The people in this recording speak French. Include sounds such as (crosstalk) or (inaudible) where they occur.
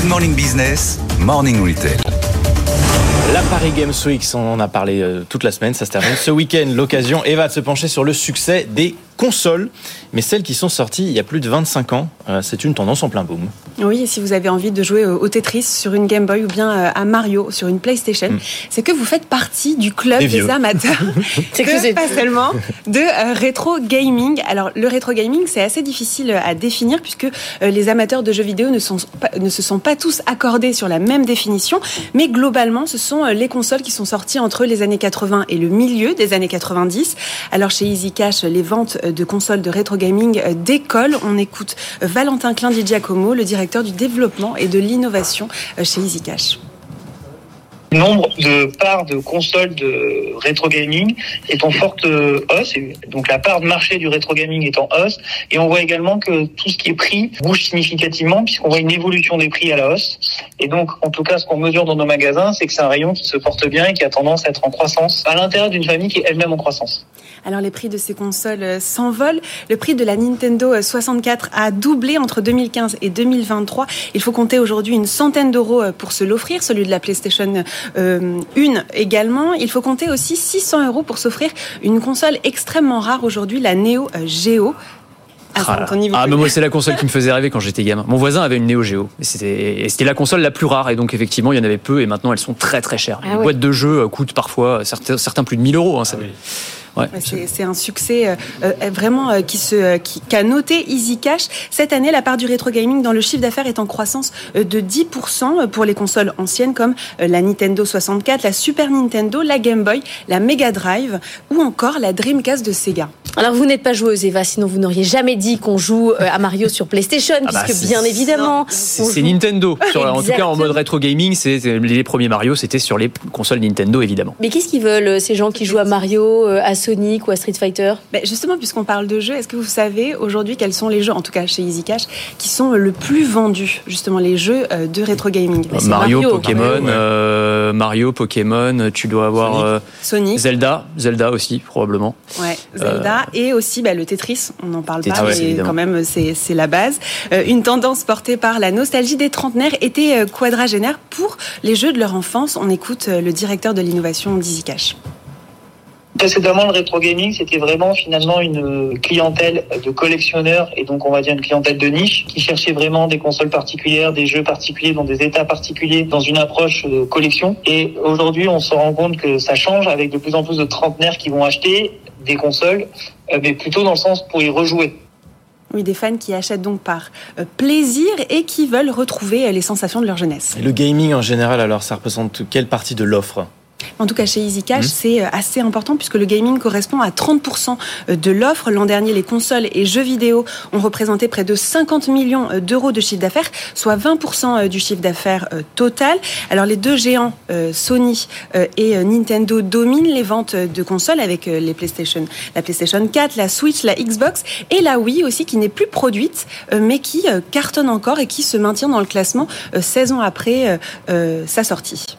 Good Morning Business, Morning Retail. La Paris Games Week, on en a parlé euh, toute la semaine, ça se termine ce week-end. L'occasion, Eva, de se pencher sur le succès des consoles, mais celles qui sont sorties il y a plus de 25 ans. Euh, c'est une tendance en plein boom. Oui, et si vous avez envie de jouer au Tetris sur une Game Boy ou bien euh, à Mario sur une PlayStation, mm. c'est que vous faites partie du club des, amateurs. (laughs) c'est que pas seulement de euh, rétro gaming. Alors le rétro gaming, c'est assez difficile à définir puisque les amateurs de jeux vidéo ne, sont ne se sont pas tous accordés sur la même définition, mais globalement, ce sont les consoles qui sont sorties entre les années 80 et le milieu des années 90. Alors chez Easy Cash, les ventes de consoles de rétro gaming d'école. On écoute Valentin Klein Di Giacomo, le directeur du développement et de l'innovation chez EasyCash nombre de parts de consoles de rétro gaming est en forte hausse, donc la part de marché du rétro gaming est en hausse, et on voit également que tout ce qui est prix bouge significativement puisqu'on voit une évolution des prix à la hausse, et donc en tout cas ce qu'on mesure dans nos magasins, c'est que c'est un rayon qui se porte bien et qui a tendance à être en croissance à l'intérieur d'une famille qui est elle-même en croissance. Alors les prix de ces consoles euh, s'envolent. Le prix de la Nintendo 64 euh, a doublé entre 2015 et 2023. Il faut compter aujourd'hui une centaine d'euros euh, pour se l'offrir, celui de la PlayStation euh, une également. Il faut compter aussi 600 euros pour s'offrir une console extrêmement rare aujourd'hui, la Neo euh, Geo. Ah, ah mais moi c'est la console qui me faisait rêver quand j'étais gamin. Mon voisin avait une Neo Geo et c'était la console la plus rare et donc effectivement il y en avait peu et maintenant elles sont très très chères. Ah, Les boîtes de jeux coûtent parfois certains, certains plus de 1000 euros. Hein, ça ah c'est un succès euh, euh, vraiment euh, qui, se, qui, a noté Easy Cash. Cette année, la part du rétro gaming dans le chiffre d'affaires est en croissance de 10% pour les consoles anciennes comme la Nintendo 64, la Super Nintendo, la Game Boy, la Mega Drive ou encore la Dreamcast de Sega. Alors vous n'êtes pas joueuse Eva, sinon vous n'auriez jamais dit qu'on joue à Mario sur PlayStation, ah bah, puisque bien évidemment... C'est Nintendo. en tout cas en mode rétro gaming, les premiers Mario, c'était sur les consoles Nintendo évidemment. Mais qu'est-ce qu'ils veulent ces gens qui jouent à Mario, à Sonic ou à Street Fighter? Ben Justement, puisqu'on parle de jeux, est-ce que vous savez aujourd'hui quels sont les jeux, en tout cas chez Easy Cash, qui sont le plus vendus, justement les jeux euh, de rétro gaming? Ben, Mario, Pokémon, euh, Mario, Pokémon, tu dois avoir Sonic. Euh, Zelda, Zelda aussi probablement. Ouais, Zelda et aussi ben, le Tetris, on n'en parle pas, mais quand même c'est la base. une tendance portée par la nostalgie des trentenaires était quadragénaire pour les jeux de leur enfance. On écoute le directeur de l'innovation d'Easy Cash. Précédemment, le rétro gaming, c'était vraiment finalement une clientèle de collectionneurs et donc on va dire une clientèle de niche qui cherchait vraiment des consoles particulières, des jeux particuliers dans des états particuliers, dans une approche de collection. Et aujourd'hui, on se rend compte que ça change avec de plus en plus de trentenaires qui vont acheter des consoles, euh, mais plutôt dans le sens pour y rejouer. Oui, des fans qui achètent donc par euh, plaisir et qui veulent retrouver euh, les sensations de leur jeunesse. Et le gaming en général, alors, ça représente quelle partie de l'offre? En tout cas, chez EasyCash, mmh. c'est euh, assez important puisque le gaming correspond à 30% euh, de l'offre. L'an dernier, les consoles et jeux vidéo ont représenté près de 50 millions euh, d'euros de chiffre d'affaires, soit 20% du chiffre d'affaires total. Alors, les deux géants, Sony et Nintendo, dominent les ventes de consoles avec les PlayStation, la PlayStation 4, la Switch, la Xbox et la Wii aussi, qui n'est plus produite, mais qui cartonne encore et qui se maintient dans le classement 16 ans après sa sortie.